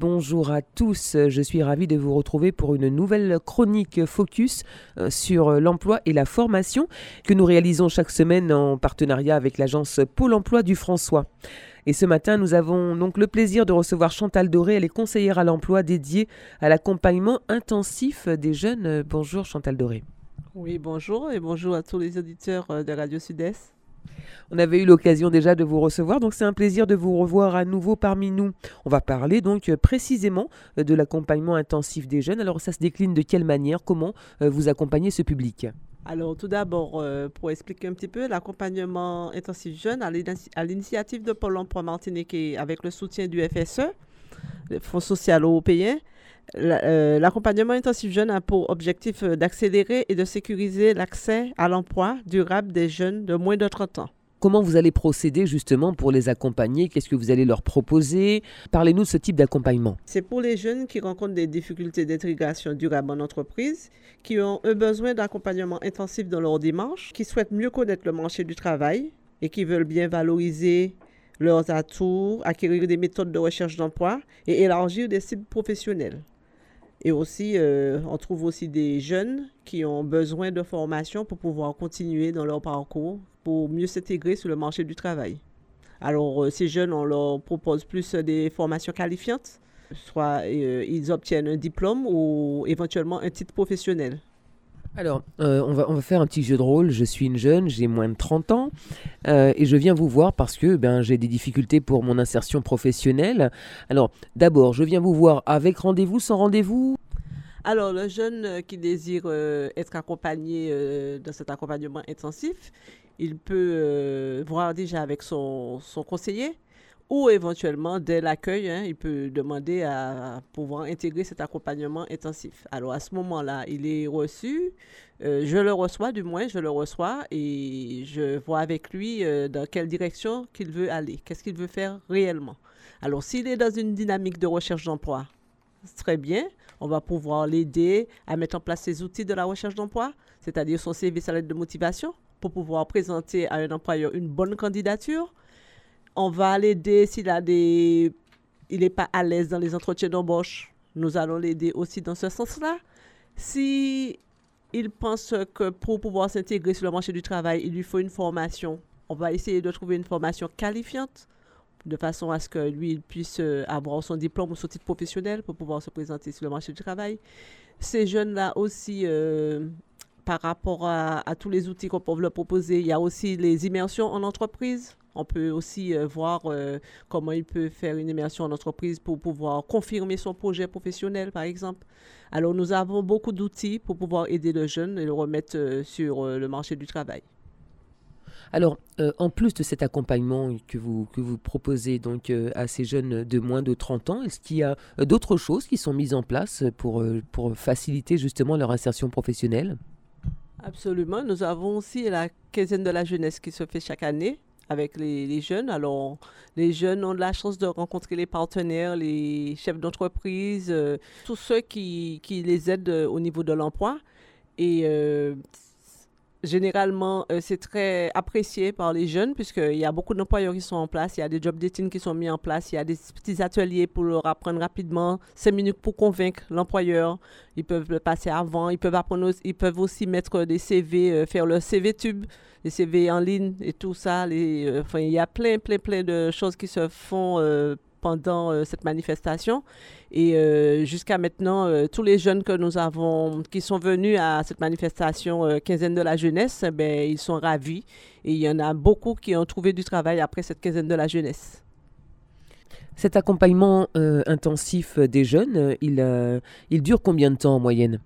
Bonjour à tous, je suis ravie de vous retrouver pour une nouvelle chronique focus euh, sur l'emploi et la formation que nous réalisons chaque semaine en partenariat avec l'agence Pôle emploi du François. Et ce matin, nous avons donc le plaisir de recevoir Chantal Doré, elle est conseillère à l'emploi dédiée à l'accompagnement intensif des jeunes. Bonjour Chantal Doré. Oui, bonjour et bonjour à tous les auditeurs euh, de Radio Sud-Est. On avait eu l'occasion déjà de vous recevoir, donc c'est un plaisir de vous revoir à nouveau parmi nous. On va parler donc euh, précisément euh, de l'accompagnement intensif des jeunes. Alors ça se décline de quelle manière? Comment euh, vous accompagnez ce public? Alors, tout d'abord, pour expliquer un petit peu, l'accompagnement intensif jeune à l'initiative de Pôle emploi Martinique et avec le soutien du FSE, le Fonds social européen, l'accompagnement intensif jeune a pour objectif d'accélérer et de sécuriser l'accès à l'emploi durable des jeunes de moins de 30 ans. Comment vous allez procéder justement pour les accompagner? Qu'est-ce que vous allez leur proposer? Parlez-nous de ce type d'accompagnement. C'est pour les jeunes qui rencontrent des difficultés d'intégration durable en entreprise, qui ont un besoin d'accompagnement intensif dans leur démarche, qui souhaitent mieux connaître le marché du travail et qui veulent bien valoriser leurs atouts, acquérir des méthodes de recherche d'emploi et élargir des cibles professionnelles. Et aussi, euh, on trouve aussi des jeunes qui ont besoin de formation pour pouvoir continuer dans leur parcours, pour mieux s'intégrer sur le marché du travail. Alors, euh, ces jeunes, on leur propose plus des formations qualifiantes, soit euh, ils obtiennent un diplôme ou éventuellement un titre professionnel. Alors, on, va, on va faire un petit jeu de rôle. Je suis une jeune, j'ai moins de 30 ans et je viens vous voir parce que ben, j'ai des difficultés pour mon insertion professionnelle. Alors, d'abord, je viens vous voir avec rendez-vous, sans rendez-vous? Alors, le jeune euh, qui désire euh, être accompagné euh, dans cet accompagnement intensif, il peut voir déjà avec son, conseiller ou éventuellement, dès l'accueil, hein, il peut demander à, pouvoir intégrer cet accompagnement intensif. Alors, à ce moment-là, il est reçu, je le reçois, du moins, je le reçois et je vois avec lui dans quelle direction qu'il veut aller, qu'est-ce qu'il veut faire réellement. Alors, s'il est dans une dynamique de recherche d'emploi, très bien on va pouvoir l'aider à mettre en place ses outils de la recherche d'emploi, c'est-à-dire son CV, sa lettre de motivation, pour pouvoir présenter à un employeur une bonne candidature. On va l'aider s'il a des, il n'est pas à l'aise dans les entretiens d'embauche. Nous allons l'aider aussi dans ce sens-là. Si il pense que pour pouvoir s'intégrer sur le marché du travail, il lui faut une formation, on va essayer de trouver une formation qualifiante de façon à ce que lui puisse euh, avoir son diplôme ou son titre professionnel pour pouvoir se présenter sur le marché du travail. Ces jeunes-là aussi, euh, par rapport à, tous les outils qu'on peut leur proposer, il y a aussi les immersions en entreprise. On peut aussi euh, voir comment il peut faire une immersion en entreprise pour pouvoir confirmer son projet professionnel, par exemple. Alors, nous avons beaucoup d'outils pour pouvoir aider le jeune et le remettre sur le marché du travail. Alors, euh, en plus de cet accompagnement que vous, que vous proposez donc euh, à ces jeunes de moins de 30 ans, est-ce qu'il y a euh, d'autres choses qui sont mises en place pour, pour faciliter justement leur insertion professionnelle? Absolument. Nous avons aussi la quinzaine de la jeunesse qui se fait chaque année avec les, jeunes. Alors, les jeunes ont la chance de rencontrer les partenaires, les chefs d'entreprise, tous ceux qui, les aident au niveau de l'emploi. Et Généralement, euh, c'est très apprécié par les jeunes puisqu'il y a beaucoup d'employeurs qui sont en place, il y a des job dating qui sont mis en place, il y a des petits ateliers pour leur apprendre rapidement, 5 minutes pour convaincre l'employeur. Ils peuvent le passer avant, ils peuvent apprendre, ils peuvent aussi mettre des CV, euh, faire leur CV tube, les CV en ligne et tout ça. Euh, il y a plein, plein, plein de choses qui se font pendant euh, cette manifestation. Et euh, jusqu'à maintenant, euh, tous les jeunes que nous avons, qui sont venus à cette manifestation quinzaine de la jeunesse, ben, ils sont ravis. Et il y en a beaucoup qui ont trouvé du travail après cette quinzaine de la jeunesse. Cet accompagnement intensif des jeunes, il, il dure combien de temps en moyenne?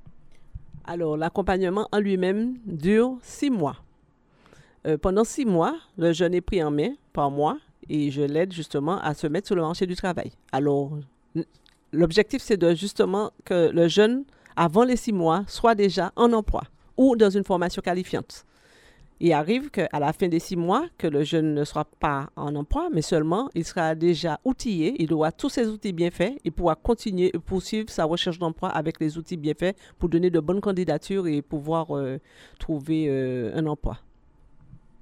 Alors, l'accompagnement en lui-même dure six mois. pendant six mois, le jeune est pris en main par mois et je l'aide justement à se mettre sur le marché du travail. Alors, l'objectif, c'est de justement que le jeune, avant les six mois, soit déjà en emploi ou dans une formation qualifiante. Il arrive qu'à la fin des six mois, que le jeune ne soit pas en emploi, mais seulement il sera déjà outillé, il aura tous ses outils bien faits, il pourra continuer et poursuivre sa recherche d'emploi avec les outils bien faits pour donner de bonnes candidatures et pouvoir euh, trouver euh, un emploi.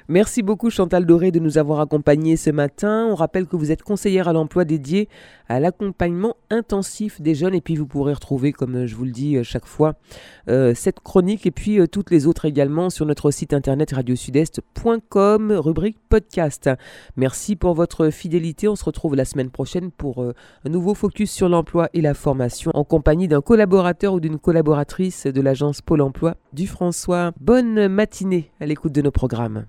Merci beaucoup Chantal Doré de nous avoir accompagnés ce matin. On rappelle que vous êtes conseillère à l'emploi dédiée à l'accompagnement intensif des jeunes et puis vous pourrez retrouver, comme je vous le dis euh, chaque fois, euh, cette chronique et puis euh, toutes les autres également sur notre site internet radiosudest.com, rubrique podcast. Merci pour votre fidélité. On se retrouve la semaine prochaine pour un nouveau focus sur l'emploi et la formation en compagnie d'un collaborateur ou d'une collaboratrice de l'agence Pôle emploi du François. Bonne matinée à l'écoute de nos programmes.